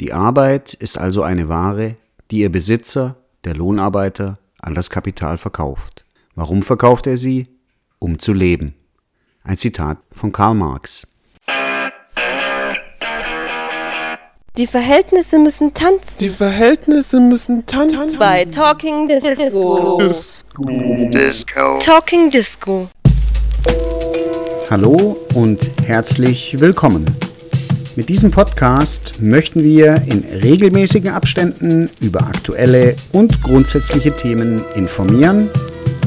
Die Arbeit ist also eine Ware, die ihr Besitzer, der Lohnarbeiter, an das Kapital verkauft. Warum verkauft er sie? Um zu leben. Ein Zitat von Karl Marx. Die Verhältnisse müssen tanzen. Die Verhältnisse müssen tanzen. Bei Talking Disco. Disco. Talking Disco. Hallo und herzlich willkommen. Mit diesem Podcast möchten wir in regelmäßigen Abständen über aktuelle und grundsätzliche Themen informieren.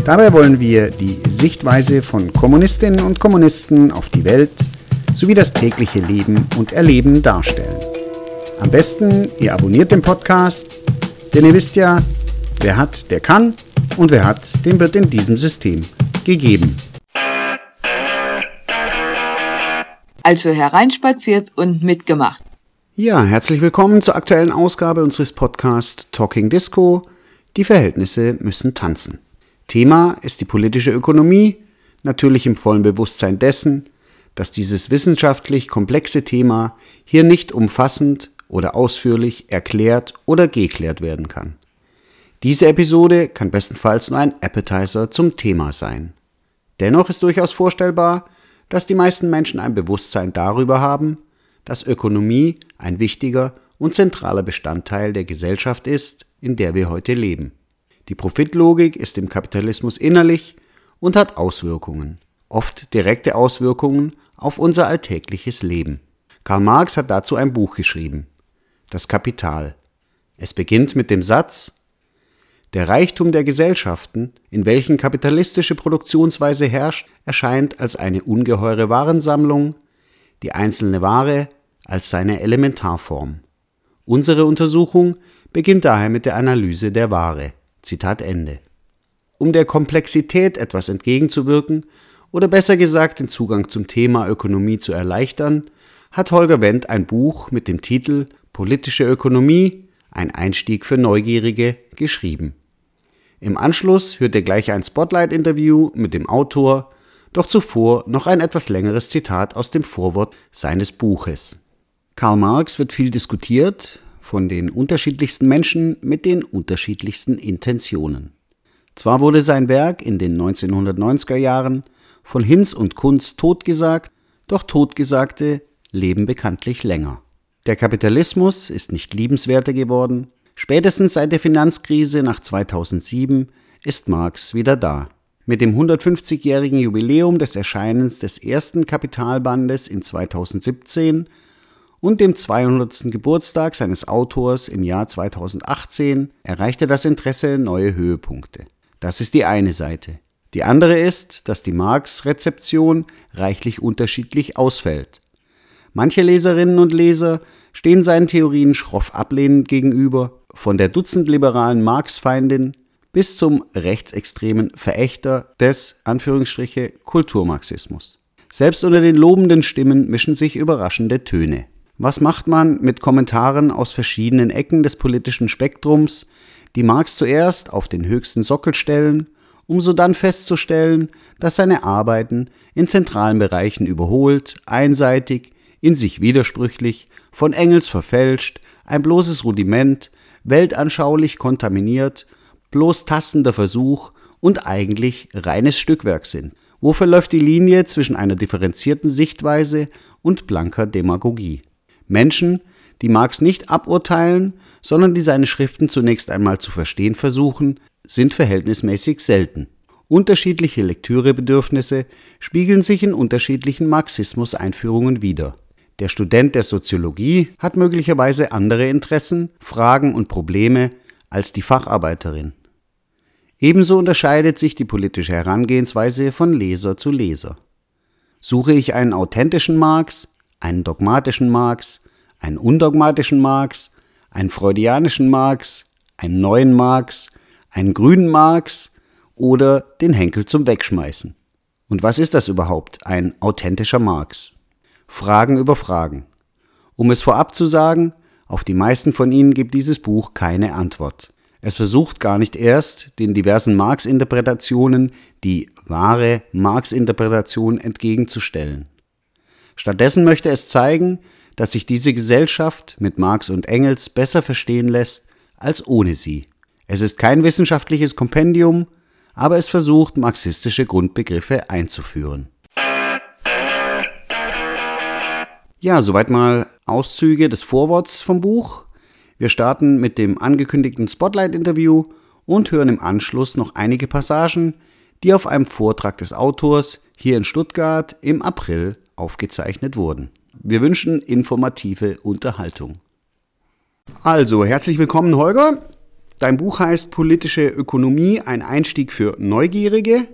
Dabei wollen wir die Sichtweise von Kommunistinnen und Kommunisten auf die Welt sowie das tägliche Leben und Erleben darstellen. Am besten, ihr abonniert den Podcast, denn ihr wisst ja, wer hat, der kann und wer hat, dem wird in diesem System gegeben. Also hereinspaziert und mitgemacht. Ja, herzlich willkommen zur aktuellen Ausgabe unseres Podcasts Talking Disco. Die Verhältnisse müssen tanzen. Thema ist die politische Ökonomie, natürlich im vollen Bewusstsein dessen, dass dieses wissenschaftlich komplexe Thema hier nicht umfassend oder ausführlich erklärt oder geklärt werden kann. Diese Episode kann bestenfalls nur ein Appetizer zum Thema sein. Dennoch ist durchaus vorstellbar, dass die meisten Menschen ein Bewusstsein darüber haben, dass Ökonomie ein wichtiger und zentraler Bestandteil der Gesellschaft ist, in der wir heute leben. Die Profitlogik ist im Kapitalismus innerlich und hat Auswirkungen, oft direkte Auswirkungen auf unser alltägliches Leben. Karl Marx hat dazu ein Buch geschrieben, Das Kapital. Es beginnt mit dem Satz, der Reichtum der Gesellschaften, in welchen kapitalistische Produktionsweise herrscht, erscheint als eine ungeheure Warensammlung, die einzelne Ware als seine Elementarform. Unsere Untersuchung beginnt daher mit der Analyse der Ware. Zitat Ende. Um der Komplexität etwas entgegenzuwirken oder besser gesagt den Zugang zum Thema Ökonomie zu erleichtern, hat Holger Wendt ein Buch mit dem Titel Politische Ökonomie ein Einstieg für Neugierige, geschrieben. Im Anschluss hört ihr gleich ein Spotlight-Interview mit dem Autor, doch zuvor noch ein etwas längeres Zitat aus dem Vorwort seines Buches. Karl Marx wird viel diskutiert, von den unterschiedlichsten Menschen mit den unterschiedlichsten Intentionen. Zwar wurde sein Werk in den 1990er Jahren von Hinz und Kunz totgesagt, doch Totgesagte leben bekanntlich länger. Der Kapitalismus ist nicht liebenswerter geworden. Spätestens seit der Finanzkrise nach 2007 ist Marx wieder da. Mit dem 150-jährigen Jubiläum des Erscheinens des ersten Kapitalbandes in 2017 und dem 200. Geburtstag seines Autors im Jahr 2018 erreichte das Interesse neue Höhepunkte. Das ist die eine Seite. Die andere ist, dass die Marx-Rezeption reichlich unterschiedlich ausfällt. Manche Leserinnen und Leser stehen seinen Theorien schroff ablehnend gegenüber, von der dutzendliberalen Marx-Feindin bis zum rechtsextremen Verächter des Anführungsstriche Kulturmarxismus. Selbst unter den lobenden Stimmen mischen sich überraschende Töne. Was macht man mit Kommentaren aus verschiedenen Ecken des politischen Spektrums, die Marx zuerst auf den höchsten Sockel stellen, um so dann festzustellen, dass seine Arbeiten in zentralen Bereichen überholt, einseitig, in sich widersprüchlich von Engels verfälscht, ein bloßes Rudiment, weltanschaulich kontaminiert, bloß tastender Versuch und eigentlich reines Stückwerk sind. Wo verläuft die Linie zwischen einer differenzierten Sichtweise und blanker Demagogie? Menschen, die Marx nicht aburteilen, sondern die seine Schriften zunächst einmal zu verstehen versuchen, sind verhältnismäßig selten. Unterschiedliche Lektürebedürfnisse spiegeln sich in unterschiedlichen Marxismus-Einführungen wider. Der Student der Soziologie hat möglicherweise andere Interessen, Fragen und Probleme als die Facharbeiterin. Ebenso unterscheidet sich die politische Herangehensweise von Leser zu Leser. Suche ich einen authentischen Marx, einen dogmatischen Marx, einen undogmatischen Marx, einen freudianischen Marx, einen neuen Marx, einen grünen Marx oder den Henkel zum Wegschmeißen? Und was ist das überhaupt, ein authentischer Marx? Fragen über Fragen. Um es vorab zu sagen, auf die meisten von ihnen gibt dieses Buch keine Antwort. Es versucht gar nicht erst, den diversen Marx-Interpretationen die wahre Marx-Interpretation entgegenzustellen. Stattdessen möchte es zeigen, dass sich diese Gesellschaft mit Marx und Engels besser verstehen lässt als ohne sie. Es ist kein wissenschaftliches Kompendium, aber es versucht, marxistische Grundbegriffe einzuführen. Ja, soweit mal Auszüge des Vorworts vom Buch. Wir starten mit dem angekündigten Spotlight-Interview und hören im Anschluss noch einige Passagen, die auf einem Vortrag des Autors hier in Stuttgart im April aufgezeichnet wurden. Wir wünschen informative Unterhaltung. Also, herzlich willkommen, Holger. Dein Buch heißt Politische Ökonomie, ein Einstieg für Neugierige.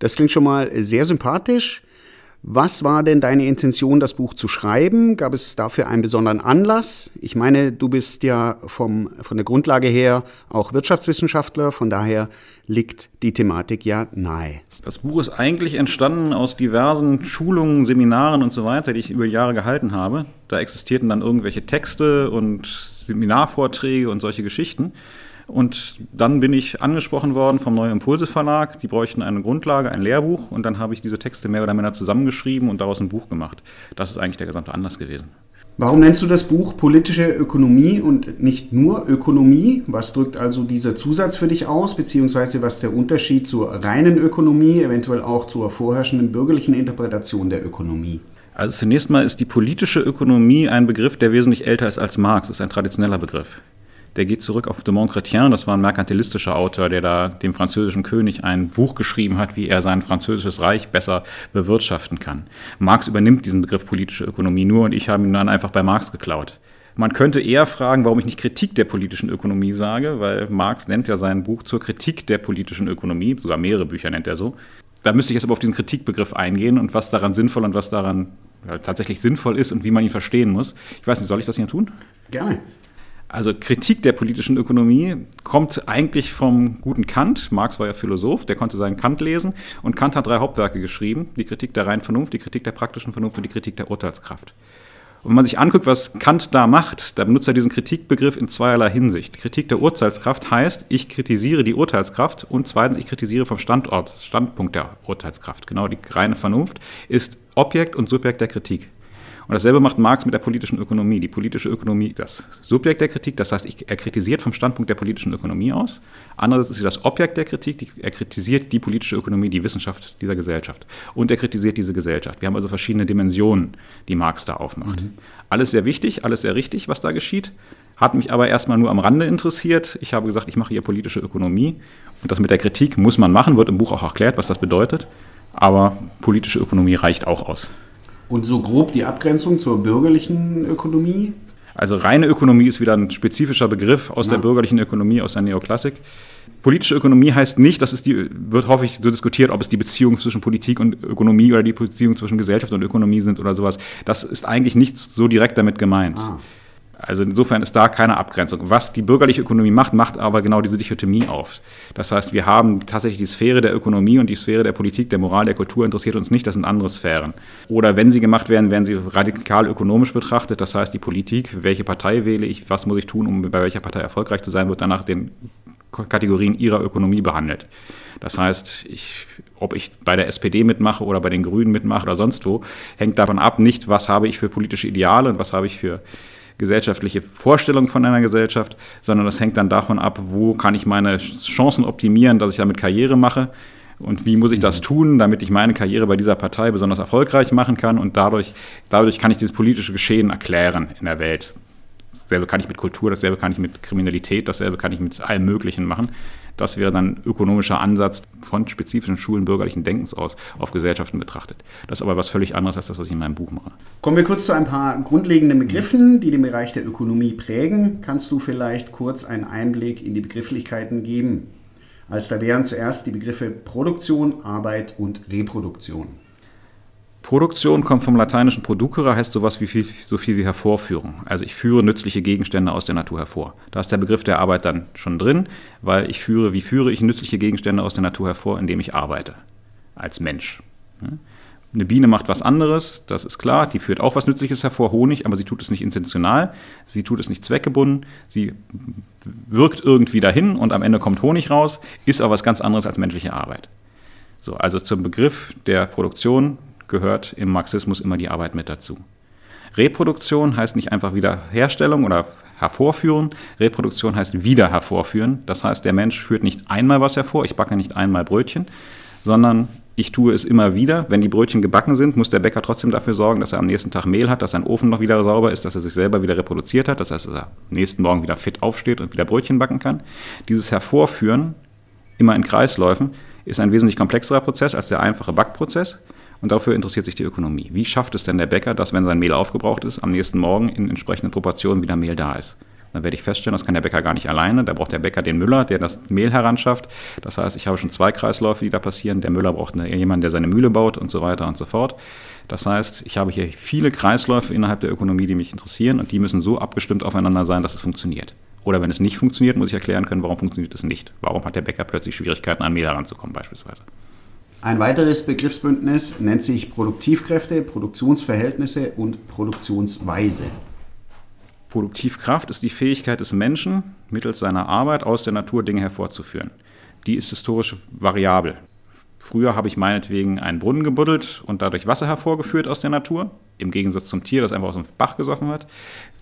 Das klingt schon mal sehr sympathisch. Was war denn deine Intention, das Buch zu schreiben? Gab es dafür einen besonderen Anlass? Ich meine, du bist ja vom, von der Grundlage her auch Wirtschaftswissenschaftler, von daher liegt die Thematik ja nahe. Das Buch ist eigentlich entstanden aus diversen Schulungen, Seminaren und so weiter, die ich über Jahre gehalten habe. Da existierten dann irgendwelche Texte und Seminarvorträge und solche Geschichten. Und dann bin ich angesprochen worden vom Neue Impulse Verlag. Die bräuchten eine Grundlage, ein Lehrbuch. Und dann habe ich diese Texte mehr oder minder zusammengeschrieben und daraus ein Buch gemacht. Das ist eigentlich der gesamte Anlass gewesen. Warum nennst du das Buch politische Ökonomie und nicht nur Ökonomie? Was drückt also dieser Zusatz für dich aus, beziehungsweise was ist der Unterschied zur reinen Ökonomie, eventuell auch zur vorherrschenden bürgerlichen Interpretation der Ökonomie? Also zunächst mal ist die politische Ökonomie ein Begriff, der wesentlich älter ist als Marx. Das ist ein traditioneller Begriff der geht zurück auf de Montchrétien, das war ein merkantilistischer Autor, der da dem französischen König ein Buch geschrieben hat, wie er sein französisches Reich besser bewirtschaften kann. Marx übernimmt diesen Begriff politische Ökonomie nur und ich habe ihn dann einfach bei Marx geklaut. Man könnte eher fragen, warum ich nicht Kritik der politischen Ökonomie sage, weil Marx nennt ja sein Buch zur Kritik der politischen Ökonomie, sogar mehrere Bücher nennt er so. Da müsste ich jetzt aber auf diesen Kritikbegriff eingehen und was daran sinnvoll und was daran tatsächlich sinnvoll ist und wie man ihn verstehen muss. Ich weiß nicht, soll ich das hier tun? Gerne. Also Kritik der politischen Ökonomie kommt eigentlich vom guten Kant. Marx war ja Philosoph, der konnte seinen Kant lesen. Und Kant hat drei Hauptwerke geschrieben. Die Kritik der reinen Vernunft, die Kritik der praktischen Vernunft und die Kritik der Urteilskraft. Und wenn man sich anguckt, was Kant da macht, da benutzt er diesen Kritikbegriff in zweierlei Hinsicht. Kritik der Urteilskraft heißt, ich kritisiere die Urteilskraft und zweitens, ich kritisiere vom Standort, Standpunkt der Urteilskraft. Genau, die reine Vernunft ist Objekt und Subjekt der Kritik. Und dasselbe macht Marx mit der politischen Ökonomie. Die politische Ökonomie ist das Subjekt der Kritik, das heißt, er kritisiert vom Standpunkt der politischen Ökonomie aus. Andererseits ist sie das Objekt der Kritik, er kritisiert die politische Ökonomie, die Wissenschaft dieser Gesellschaft. Und er kritisiert diese Gesellschaft. Wir haben also verschiedene Dimensionen, die Marx da aufmacht. Mhm. Alles sehr wichtig, alles sehr richtig, was da geschieht. Hat mich aber erstmal nur am Rande interessiert. Ich habe gesagt, ich mache hier politische Ökonomie. Und das mit der Kritik muss man machen, wird im Buch auch erklärt, was das bedeutet. Aber politische Ökonomie reicht auch aus. Und so grob die Abgrenzung zur bürgerlichen Ökonomie? Also reine Ökonomie ist wieder ein spezifischer Begriff aus ja. der bürgerlichen Ökonomie, aus der Neoklassik. Politische Ökonomie heißt nicht, dass es die, wird häufig so diskutiert, ob es die Beziehung zwischen Politik und Ökonomie oder die Beziehung zwischen Gesellschaft und Ökonomie sind oder sowas. Das ist eigentlich nicht so direkt damit gemeint. Ah. Also insofern ist da keine Abgrenzung. Was die bürgerliche Ökonomie macht, macht aber genau diese Dichotomie auf. Das heißt, wir haben tatsächlich die Sphäre der Ökonomie und die Sphäre der Politik, der Moral, der Kultur interessiert uns nicht, das sind andere Sphären. Oder wenn sie gemacht werden, werden sie radikal ökonomisch betrachtet. Das heißt, die Politik, welche Partei wähle ich, was muss ich tun, um bei welcher Partei erfolgreich zu sein, wird danach den Kategorien ihrer Ökonomie behandelt. Das heißt, ich, ob ich bei der SPD mitmache oder bei den Grünen mitmache oder sonst wo, hängt davon ab, nicht was habe ich für politische Ideale und was habe ich für gesellschaftliche Vorstellung von einer Gesellschaft, sondern das hängt dann davon ab, wo kann ich meine Chancen optimieren, dass ich damit Karriere mache und wie muss ich das mhm. tun, damit ich meine Karriere bei dieser Partei besonders erfolgreich machen kann und dadurch, dadurch kann ich dieses politische Geschehen erklären in der Welt. Dasselbe kann ich mit Kultur, dasselbe kann ich mit Kriminalität, dasselbe kann ich mit allem Möglichen machen. Das wäre dann ökonomischer Ansatz von spezifischen Schulen bürgerlichen Denkens aus auf Gesellschaften betrachtet. Das ist aber was völlig anderes als das, was ich in meinem Buch mache. Kommen wir kurz zu ein paar grundlegenden Begriffen, die den Bereich der Ökonomie prägen. Kannst du vielleicht kurz einen Einblick in die Begrifflichkeiten geben? Als da wären zuerst die Begriffe Produktion, Arbeit und Reproduktion. Produktion kommt vom lateinischen producere, heißt sowas wie viel, so viel wie Hervorführung. Also ich führe nützliche Gegenstände aus der Natur hervor. Da ist der Begriff der Arbeit dann schon drin, weil ich führe, wie führe ich nützliche Gegenstände aus der Natur hervor, indem ich arbeite. Als Mensch. Eine Biene macht was anderes, das ist klar, die führt auch was Nützliches hervor, Honig, aber sie tut es nicht intentional, sie tut es nicht zweckgebunden, sie wirkt irgendwie dahin und am Ende kommt Honig raus, ist aber was ganz anderes als menschliche Arbeit. So, also zum Begriff der Produktion gehört im Marxismus immer die Arbeit mit dazu. Reproduktion heißt nicht einfach Wiederherstellung oder hervorführen. Reproduktion heißt wieder hervorführen. Das heißt, der Mensch führt nicht einmal was hervor, ich backe nicht einmal Brötchen, sondern ich tue es immer wieder. Wenn die Brötchen gebacken sind, muss der Bäcker trotzdem dafür sorgen, dass er am nächsten Tag Mehl hat, dass sein Ofen noch wieder sauber ist, dass er sich selber wieder reproduziert hat, das heißt, dass er am nächsten Morgen wieder fit aufsteht und wieder Brötchen backen kann. Dieses Hervorführen, immer in Kreisläufen, ist ein wesentlich komplexerer Prozess als der einfache Backprozess. Und dafür interessiert sich die Ökonomie. Wie schafft es denn der Bäcker, dass, wenn sein Mehl aufgebraucht ist, am nächsten Morgen in entsprechenden Proportionen wieder Mehl da ist? Dann werde ich feststellen, das kann der Bäcker gar nicht alleine. Da braucht der Bäcker den Müller, der das Mehl heranschafft. Das heißt, ich habe schon zwei Kreisläufe, die da passieren. Der Müller braucht jemanden, der seine Mühle baut und so weiter und so fort. Das heißt, ich habe hier viele Kreisläufe innerhalb der Ökonomie, die mich interessieren und die müssen so abgestimmt aufeinander sein, dass es funktioniert. Oder wenn es nicht funktioniert, muss ich erklären können, warum funktioniert es nicht. Warum hat der Bäcker plötzlich Schwierigkeiten, an Mehl heranzukommen beispielsweise. Ein weiteres Begriffsbündnis nennt sich Produktivkräfte, Produktionsverhältnisse und Produktionsweise. Produktivkraft ist die Fähigkeit des Menschen, mittels seiner Arbeit aus der Natur Dinge hervorzuführen. Die ist historisch variabel. Früher habe ich meinetwegen einen Brunnen gebuddelt und dadurch Wasser hervorgeführt aus der Natur, im Gegensatz zum Tier, das einfach aus dem Bach gesoffen hat.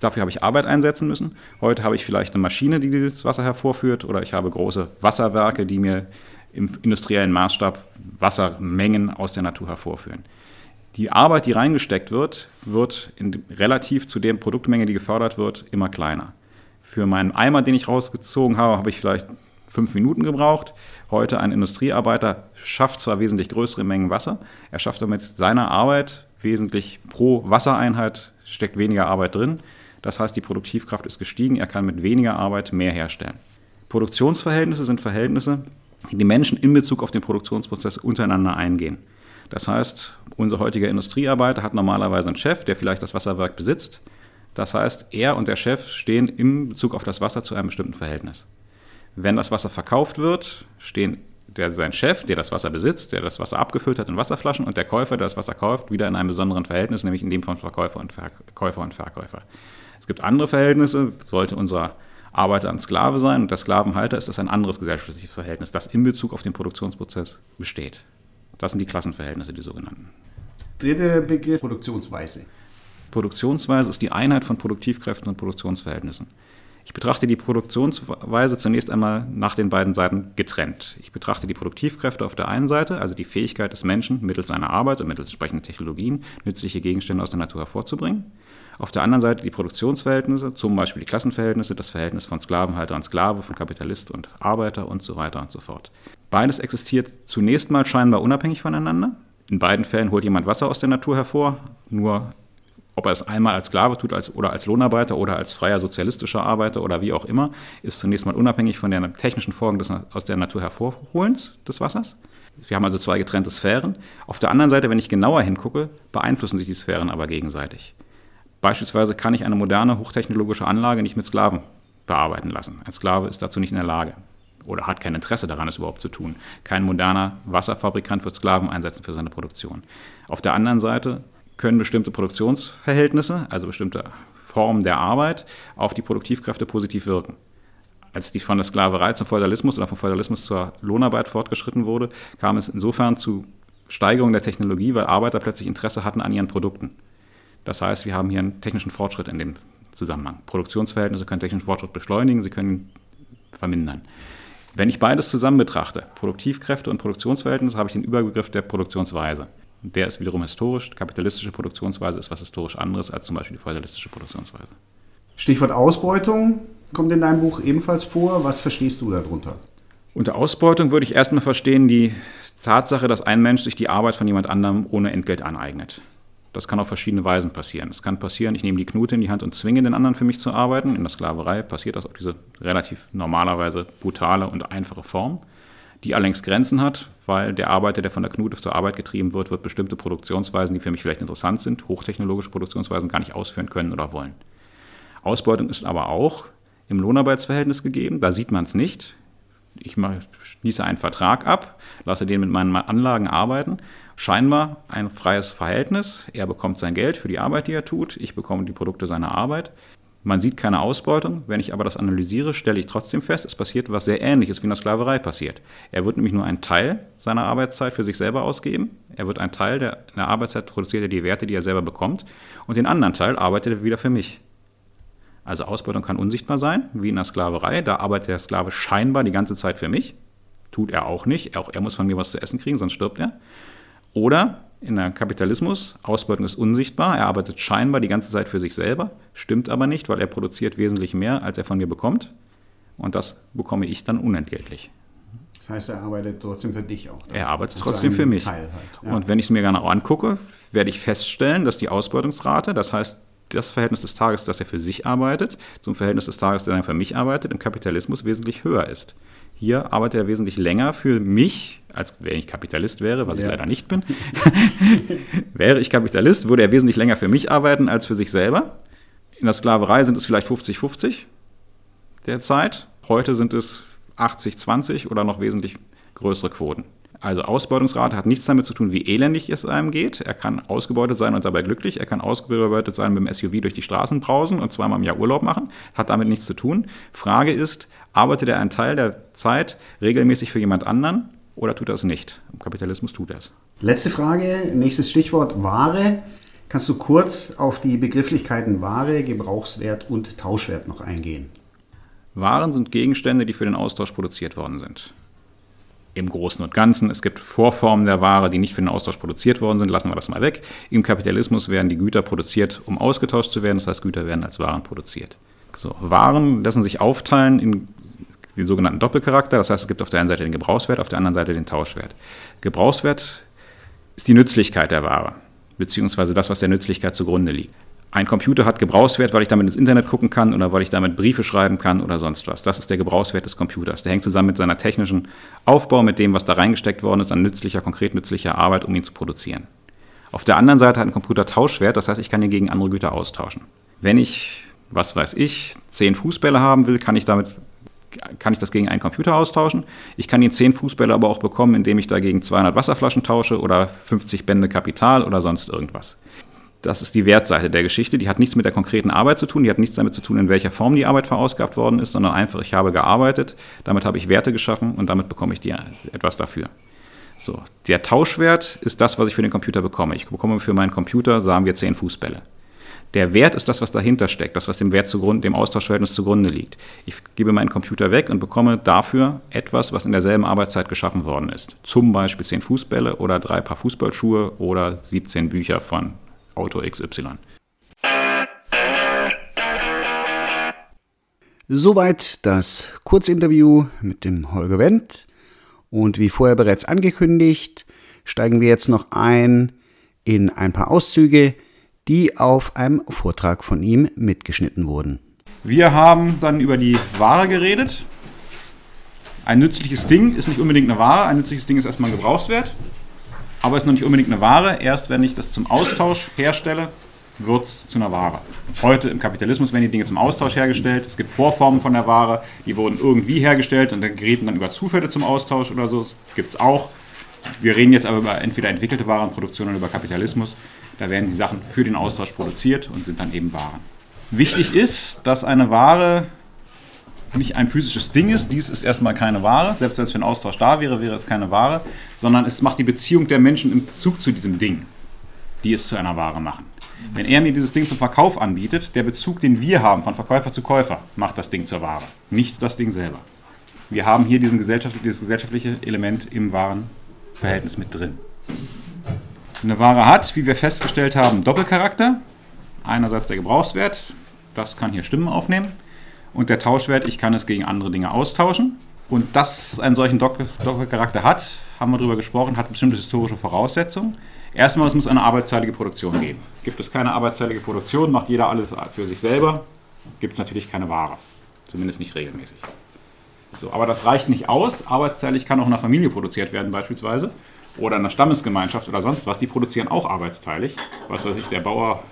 Dafür habe ich Arbeit einsetzen müssen. Heute habe ich vielleicht eine Maschine, die das Wasser hervorführt, oder ich habe große Wasserwerke, die mir im industriellen Maßstab Wassermengen aus der Natur hervorführen. Die Arbeit, die reingesteckt wird, wird in, relativ zu der Produktmenge, die gefördert wird, immer kleiner. Für meinen Eimer, den ich rausgezogen habe, habe ich vielleicht fünf Minuten gebraucht. Heute ein Industriearbeiter schafft zwar wesentlich größere Mengen Wasser, er schafft damit seiner Arbeit wesentlich pro Wassereinheit steckt weniger Arbeit drin. Das heißt, die Produktivkraft ist gestiegen, er kann mit weniger Arbeit mehr herstellen. Produktionsverhältnisse sind Verhältnisse, die die Menschen in Bezug auf den Produktionsprozess untereinander eingehen. Das heißt, unser heutiger Industriearbeiter hat normalerweise einen Chef, der vielleicht das Wasserwerk besitzt. Das heißt, er und der Chef stehen in Bezug auf das Wasser zu einem bestimmten Verhältnis. Wenn das Wasser verkauft wird, stehen der, sein Chef, der das Wasser besitzt, der das Wasser abgefüllt hat in Wasserflaschen und der Käufer, der das Wasser kauft, wieder in einem besonderen Verhältnis, nämlich in dem von Verkäufer und, Verkäufer und Verkäufer. Es gibt andere Verhältnisse, sollte unser Arbeiter ein Sklave sein und der Sklavenhalter ist das ein anderes gesellschaftliches Verhältnis, das in Bezug auf den Produktionsprozess besteht. Das sind die Klassenverhältnisse, die sogenannten. Dritter Begriff, Produktionsweise. Produktionsweise ist die Einheit von Produktivkräften und Produktionsverhältnissen. Ich betrachte die Produktionsweise zunächst einmal nach den beiden Seiten getrennt. Ich betrachte die Produktivkräfte auf der einen Seite, also die Fähigkeit des Menschen, mittels seiner Arbeit und mittels entsprechender Technologien nützliche Gegenstände aus der Natur hervorzubringen. Auf der anderen Seite die Produktionsverhältnisse, zum Beispiel die Klassenverhältnisse, das Verhältnis von Sklavenhalter und Sklave, von Kapitalist und Arbeiter und so weiter und so fort. Beides existiert zunächst mal scheinbar unabhängig voneinander. In beiden Fällen holt jemand Wasser aus der Natur hervor, nur ob er es einmal als Sklave tut als, oder als Lohnarbeiter oder als freier sozialistischer Arbeiter oder wie auch immer, ist zunächst mal unabhängig von der technischen Folgen des aus der Natur hervorholens des Wassers. Wir haben also zwei getrennte Sphären. Auf der anderen Seite, wenn ich genauer hingucke, beeinflussen sich die Sphären aber gegenseitig. Beispielsweise kann ich eine moderne hochtechnologische Anlage nicht mit Sklaven bearbeiten lassen. Ein Sklave ist dazu nicht in der Lage oder hat kein Interesse daran, es überhaupt zu tun. Kein moderner Wasserfabrikant wird Sklaven einsetzen für seine Produktion. Auf der anderen Seite können bestimmte Produktionsverhältnisse, also bestimmte Formen der Arbeit, auf die Produktivkräfte positiv wirken. Als die von der Sklaverei zum Feudalismus oder vom Feudalismus zur Lohnarbeit fortgeschritten wurde, kam es insofern zu Steigerung der Technologie, weil Arbeiter plötzlich Interesse hatten an ihren Produkten. Das heißt, wir haben hier einen technischen Fortschritt in dem Zusammenhang. Produktionsverhältnisse können technischen Fortschritt beschleunigen, sie können vermindern. Wenn ich beides zusammen betrachte, Produktivkräfte und Produktionsverhältnisse, habe ich den Überbegriff der Produktionsweise. Der ist wiederum historisch. Kapitalistische Produktionsweise ist was historisch anderes als zum Beispiel die feudalistische Produktionsweise. Stichwort Ausbeutung kommt in deinem Buch ebenfalls vor. Was verstehst du darunter? Unter Ausbeutung würde ich erstmal verstehen die Tatsache, dass ein Mensch sich die Arbeit von jemand anderem ohne Entgelt aneignet. Das kann auf verschiedene Weisen passieren. Es kann passieren, ich nehme die Knute in die Hand und zwinge den anderen für mich zu arbeiten. In der Sklaverei passiert das auf diese relativ normalerweise brutale und einfache Form, die allerdings Grenzen hat, weil der Arbeiter, der von der Knute zur Arbeit getrieben wird, wird bestimmte Produktionsweisen, die für mich vielleicht interessant sind, hochtechnologische Produktionsweisen gar nicht ausführen können oder wollen. Ausbeutung ist aber auch im Lohnarbeitsverhältnis gegeben. Da sieht man es nicht. Ich schließe einen Vertrag ab, lasse den mit meinen Anlagen arbeiten scheinbar ein freies Verhältnis. Er bekommt sein Geld für die Arbeit, die er tut. Ich bekomme die Produkte seiner Arbeit. Man sieht keine Ausbeutung. Wenn ich aber das analysiere, stelle ich trotzdem fest, es passiert was sehr Ähnliches wie in der Sklaverei passiert. Er wird nämlich nur einen Teil seiner Arbeitszeit für sich selber ausgeben. Er wird einen Teil der, der Arbeitszeit produziert er die Werte, die er selber bekommt. Und den anderen Teil arbeitet er wieder für mich. Also Ausbeutung kann unsichtbar sein, wie in der Sklaverei. Da arbeitet der Sklave scheinbar die ganze Zeit für mich. Tut er auch nicht. Auch er muss von mir was zu essen kriegen, sonst stirbt er. Oder in der Kapitalismus, Ausbeutung ist unsichtbar, er arbeitet scheinbar die ganze Zeit für sich selber, stimmt aber nicht, weil er produziert wesentlich mehr, als er von mir bekommt. Und das bekomme ich dann unentgeltlich. Das heißt, er arbeitet trotzdem für dich auch. Er arbeitet trotzdem für mich. Halt. Ja. Und wenn ich es mir gerne angucke, werde ich feststellen, dass die Ausbeutungsrate, das heißt das Verhältnis des Tages, das er für sich arbeitet, zum Verhältnis des Tages, das er für mich arbeitet, im Kapitalismus wesentlich höher ist. Hier arbeitet er wesentlich länger für mich, als wenn ich Kapitalist wäre, was ja. ich leider nicht bin. wäre ich Kapitalist, würde er wesentlich länger für mich arbeiten als für sich selber. In der Sklaverei sind es vielleicht 50-50 der Zeit. Heute sind es 80-20 oder noch wesentlich größere Quoten. Also Ausbeutungsrate hat nichts damit zu tun, wie elendig es einem geht. Er kann ausgebeutet sein und dabei glücklich. Er kann ausgebeutet sein mit dem SUV durch die Straßen brausen und zweimal im Jahr Urlaub machen. Hat damit nichts zu tun. Frage ist, arbeitet er einen Teil der Zeit regelmäßig für jemand anderen oder tut er es nicht? Im Kapitalismus tut er es. Letzte Frage, nächstes Stichwort Ware. Kannst du kurz auf die Begrifflichkeiten Ware, Gebrauchswert und Tauschwert noch eingehen? Waren sind Gegenstände, die für den Austausch produziert worden sind im Großen und Ganzen. Es gibt Vorformen der Ware, die nicht für den Austausch produziert worden sind. Lassen wir das mal weg. Im Kapitalismus werden die Güter produziert, um ausgetauscht zu werden. Das heißt, Güter werden als Waren produziert. So, Waren lassen sich aufteilen in den sogenannten Doppelcharakter. Das heißt, es gibt auf der einen Seite den Gebrauchswert, auf der anderen Seite den Tauschwert. Gebrauchswert ist die Nützlichkeit der Ware, beziehungsweise das, was der Nützlichkeit zugrunde liegt ein Computer hat Gebrauchswert, weil ich damit ins Internet gucken kann oder weil ich damit Briefe schreiben kann oder sonst was. Das ist der Gebrauchswert des Computers. Der hängt zusammen mit seiner technischen Aufbau, mit dem, was da reingesteckt worden ist an nützlicher, konkret nützlicher Arbeit, um ihn zu produzieren. Auf der anderen Seite hat ein Computer Tauschwert, das heißt, ich kann ihn gegen andere Güter austauschen. Wenn ich, was weiß ich, zehn Fußbälle haben will, kann ich damit kann ich das gegen einen Computer austauschen. Ich kann die 10 Fußbälle aber auch bekommen, indem ich dagegen 200 Wasserflaschen tausche oder 50 Bände Kapital oder sonst irgendwas. Das ist die Wertseite der Geschichte. Die hat nichts mit der konkreten Arbeit zu tun. Die hat nichts damit zu tun, in welcher Form die Arbeit verausgabt worden ist, sondern einfach, ich habe gearbeitet, damit habe ich Werte geschaffen und damit bekomme ich dir etwas dafür. So, der Tauschwert ist das, was ich für den Computer bekomme. Ich bekomme für meinen Computer, sagen wir, 10 Fußbälle. Der Wert ist das, was dahinter steckt, das, was dem Wert zugrunde, dem Austauschverhältnis zugrunde liegt. Ich gebe meinen Computer weg und bekomme dafür etwas, was in derselben Arbeitszeit geschaffen worden ist. Zum Beispiel 10 Fußbälle oder drei Paar Fußballschuhe oder 17 Bücher von Autor XY. Soweit das Kurzinterview mit dem Holger Wendt. Und wie vorher bereits angekündigt, steigen wir jetzt noch ein in ein paar Auszüge, die auf einem Vortrag von ihm mitgeschnitten wurden. Wir haben dann über die Ware geredet. Ein nützliches Ding ist nicht unbedingt eine Ware, ein nützliches Ding ist erstmal ein Gebrauchswert aber es ist noch nicht unbedingt eine Ware. Erst wenn ich das zum Austausch herstelle, wird es zu einer Ware. Heute im Kapitalismus werden die Dinge zum Austausch hergestellt. Es gibt Vorformen von der Ware, die wurden irgendwie hergestellt und dann gerieten dann über Zufälle zum Austausch oder so. Gibt es auch. Wir reden jetzt aber über entweder entwickelte Warenproduktion oder über Kapitalismus. Da werden die Sachen für den Austausch produziert und sind dann eben Waren. Wichtig ist, dass eine Ware nicht ein physisches Ding ist. Dies ist erstmal keine Ware. Selbst wenn es für einen Austausch da wäre, wäre es keine Ware. Sondern es macht die Beziehung der Menschen im Bezug zu diesem Ding, die es zu einer Ware machen. Wenn er mir dieses Ding zum Verkauf anbietet, der Bezug, den wir haben von Verkäufer zu Käufer, macht das Ding zur Ware. Nicht das Ding selber. Wir haben hier diesen Gesellschaft, dieses gesellschaftliche Element im Warenverhältnis mit drin. Eine Ware hat, wie wir festgestellt haben, Doppelcharakter. Einerseits der Gebrauchswert, das kann hier Stimmen aufnehmen und der Tauschwert, ich kann es gegen andere Dinge austauschen. Und dass einen solchen Doppelcharakter hat, haben wir darüber gesprochen, hat bestimmte historische Voraussetzungen. Erstmal, es muss eine arbeitsteilige Produktion geben. Gibt es keine arbeitsteilige Produktion, macht jeder alles für sich selber, gibt es natürlich keine Ware. Zumindest nicht regelmäßig. So, aber das reicht nicht aus. Arbeitsteilig kann auch in einer Familie produziert werden, beispielsweise. Oder in einer Stammesgemeinschaft oder sonst was. Die produzieren auch arbeitsteilig. Was weiß ich, der Bauer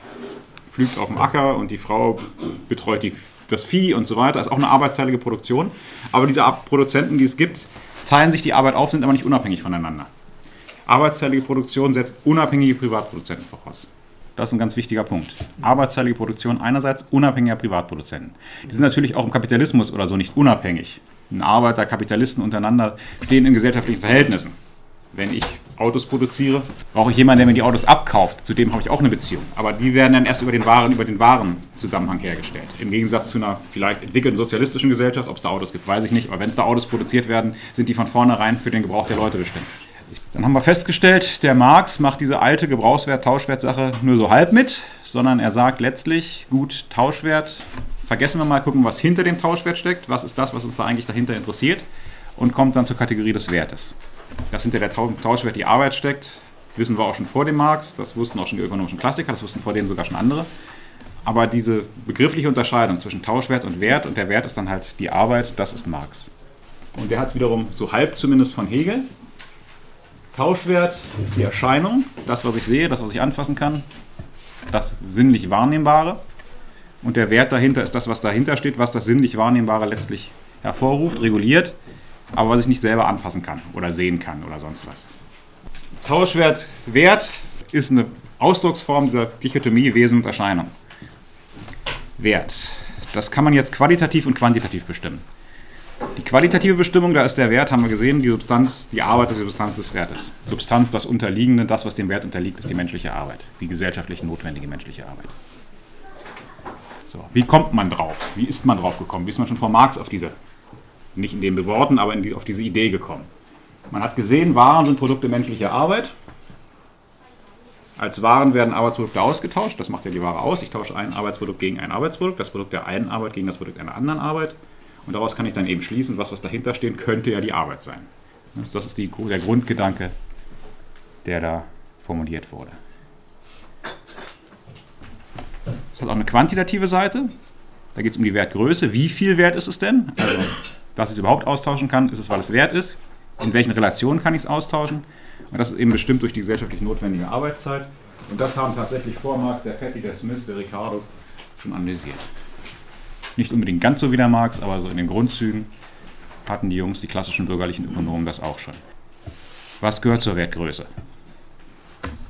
pflügt auf dem Acker und die Frau betreut die das Vieh und so weiter. Das ist auch eine arbeitsteilige Produktion. Aber diese Produzenten, die es gibt, teilen sich die Arbeit auf, sind aber nicht unabhängig voneinander. Arbeitsteilige Produktion setzt unabhängige Privatproduzenten voraus. das ist ein ganz wichtiger Punkt. Arbeitsteilige Produktion einerseits unabhängiger Privatproduzenten. Die sind natürlich auch im Kapitalismus oder so nicht unabhängig. Ein Arbeiter, Kapitalisten untereinander stehen in gesellschaftlichen Verhältnissen. Wenn ich Autos produziere, brauche ich jemanden, der mir die Autos abkauft. Zu dem habe ich auch eine Beziehung. Aber die werden dann erst über den Waren, über den Warenzusammenhang hergestellt. Im Gegensatz zu einer vielleicht entwickelten sozialistischen Gesellschaft, ob es da Autos gibt, weiß ich nicht. Aber wenn es da Autos produziert werden, sind die von vornherein für den Gebrauch der Leute bestimmt. Dann haben wir festgestellt, der Marx macht diese alte Gebrauchswert-Tauschwert-Sache nur so halb mit, sondern er sagt letztlich, gut, Tauschwert, vergessen wir mal, gucken, was hinter dem Tauschwert steckt, was ist das, was uns da eigentlich dahinter interessiert und kommt dann zur Kategorie des Wertes. Dass hinter der Tauschwert die Arbeit steckt, wissen wir auch schon vor dem Marx, das wussten auch schon die ökonomischen Klassiker, das wussten vor denen sogar schon andere. Aber diese begriffliche Unterscheidung zwischen Tauschwert und Wert und der Wert ist dann halt die Arbeit, das ist Marx. Und der hat es wiederum so halb zumindest von Hegel. Tauschwert ist die Erscheinung, das, was ich sehe, das, was ich anfassen kann, das sinnlich Wahrnehmbare. Und der Wert dahinter ist das, was dahinter steht, was das sinnlich Wahrnehmbare letztlich hervorruft, reguliert aber was ich nicht selber anfassen kann oder sehen kann oder sonst was. Tauschwert Wert ist eine Ausdrucksform dieser Dichotomie Wesen und Erscheinung. Wert. Das kann man jetzt qualitativ und quantitativ bestimmen. Die qualitative Bestimmung, da ist der Wert, haben wir gesehen, die Substanz, die Arbeit die Substanz des Wertes. Substanz, das Unterliegende, das, was dem Wert unterliegt, ist die menschliche Arbeit, die gesellschaftlich notwendige menschliche Arbeit. So, wie kommt man drauf? Wie ist man drauf gekommen? Wie ist man schon vor Marx auf diese nicht in den Worten, aber die, auf diese Idee gekommen. Man hat gesehen, Waren sind Produkte menschlicher Arbeit. Als Waren werden Arbeitsprodukte ausgetauscht. Das macht ja die Ware aus. Ich tausche ein Arbeitsprodukt gegen ein Arbeitsprodukt, das Produkt der einen Arbeit gegen das Produkt einer anderen Arbeit. Und daraus kann ich dann eben schließen, was, was dahinter steht, könnte ja die Arbeit sein. Das ist die, der Grundgedanke, der da formuliert wurde. Das hat auch eine quantitative Seite. Da geht es um die Wertgröße. Wie viel wert ist es denn? Also dass ich es überhaupt austauschen kann, ist es, weil es wert ist. In welchen Relationen kann ich es austauschen? Und das ist eben bestimmt durch die gesellschaftlich notwendige Arbeitszeit. Und das haben tatsächlich vor Marx, der Petty, der Smith, der Ricardo schon analysiert. Nicht unbedingt ganz so wie der Marx, aber so in den Grundzügen hatten die Jungs, die klassischen bürgerlichen Ökonomen, das auch schon. Was gehört zur Wertgröße?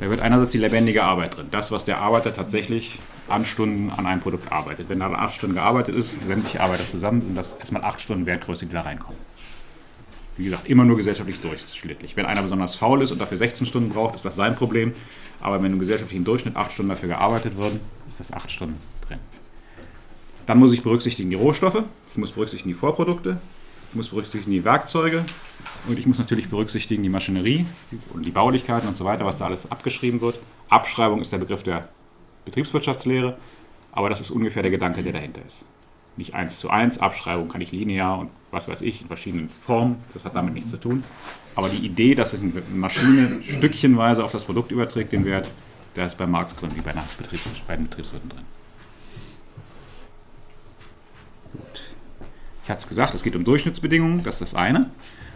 Da wird einerseits die lebendige Arbeit drin. Das, was der Arbeiter tatsächlich an Stunden an einem Produkt arbeitet. Wenn da acht Stunden gearbeitet ist, sämtliche Arbeiter zusammen, sind das erstmal acht Stunden Wertgröße, die da reinkommen. Wie gesagt, immer nur gesellschaftlich durchschnittlich. Wenn einer besonders faul ist und dafür 16 Stunden braucht, ist das sein Problem. Aber wenn im gesellschaftlichen Durchschnitt acht Stunden dafür gearbeitet würden, ist das acht Stunden drin. Dann muss ich berücksichtigen die Rohstoffe, ich muss berücksichtigen die Vorprodukte, muss berücksichtigen die Werkzeuge, und ich muss natürlich berücksichtigen die Maschinerie und die Baulichkeiten und so weiter, was da alles abgeschrieben wird. Abschreibung ist der Begriff der Betriebswirtschaftslehre, aber das ist ungefähr der Gedanke, der dahinter ist. Nicht eins zu eins, Abschreibung kann ich linear und was weiß ich, in verschiedenen Formen, das hat damit nichts zu tun. Aber die Idee, dass sich eine Maschine stückchenweise auf das Produkt überträgt, den Wert, der ist bei Marx drin, wie bei, bei den Betriebswirten drin. Gut. Ich hatte es gesagt, es geht um Durchschnittsbedingungen, das ist das eine.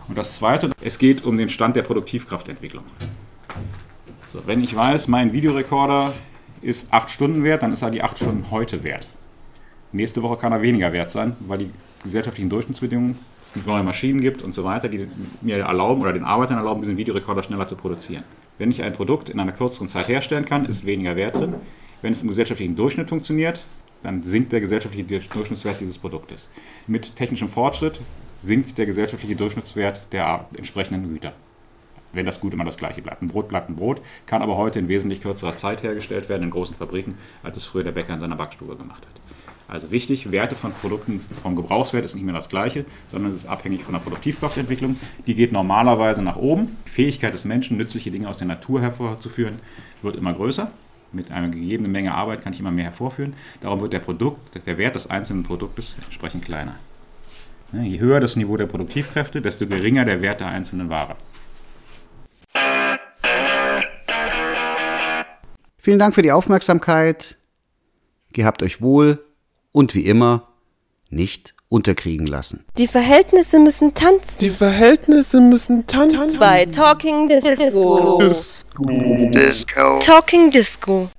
Und das Zweite, es geht um den Stand der Produktivkraftentwicklung. So, wenn ich weiß, mein Videorekorder ist 8 Stunden wert, dann ist er die 8 Stunden heute wert. Nächste Woche kann er weniger wert sein, weil die gesellschaftlichen Durchschnittsbedingungen, es neue Maschinen gibt und so weiter, die mir erlauben oder den Arbeitern erlauben, diesen Videorekorder schneller zu produzieren. Wenn ich ein Produkt in einer kürzeren Zeit herstellen kann, ist weniger Wert drin. Wenn es im gesellschaftlichen Durchschnitt funktioniert, dann sinkt der gesellschaftliche Durchschnittswert dieses Produktes. Mit technischem Fortschritt sinkt der gesellschaftliche Durchschnittswert der entsprechenden Güter. Wenn das Gut immer das gleiche bleibt. Ein Brot bleibt ein Brot, kann aber heute in wesentlich kürzerer Zeit hergestellt werden in großen Fabriken, als es früher der Bäcker in seiner Backstube gemacht hat. Also wichtig, Werte von Produkten vom Gebrauchswert ist nicht mehr das gleiche, sondern es ist abhängig von der Produktivkraftentwicklung. Die geht normalerweise nach oben. Die Fähigkeit des Menschen, nützliche Dinge aus der Natur hervorzuführen, wird immer größer. Mit einer gegebenen Menge Arbeit kann ich immer mehr hervorführen. Darum wird der, Produkt, der Wert des einzelnen Produktes entsprechend kleiner. Ne, je höher das Niveau der Produktivkräfte, desto geringer der Wert der einzelnen Ware. Vielen Dank für die Aufmerksamkeit. Gehabt euch wohl und wie immer nicht unterkriegen lassen. Die Verhältnisse müssen tanzen. Die Verhältnisse müssen tanzen. Bei Talking Disco. Disco. Talking Disco.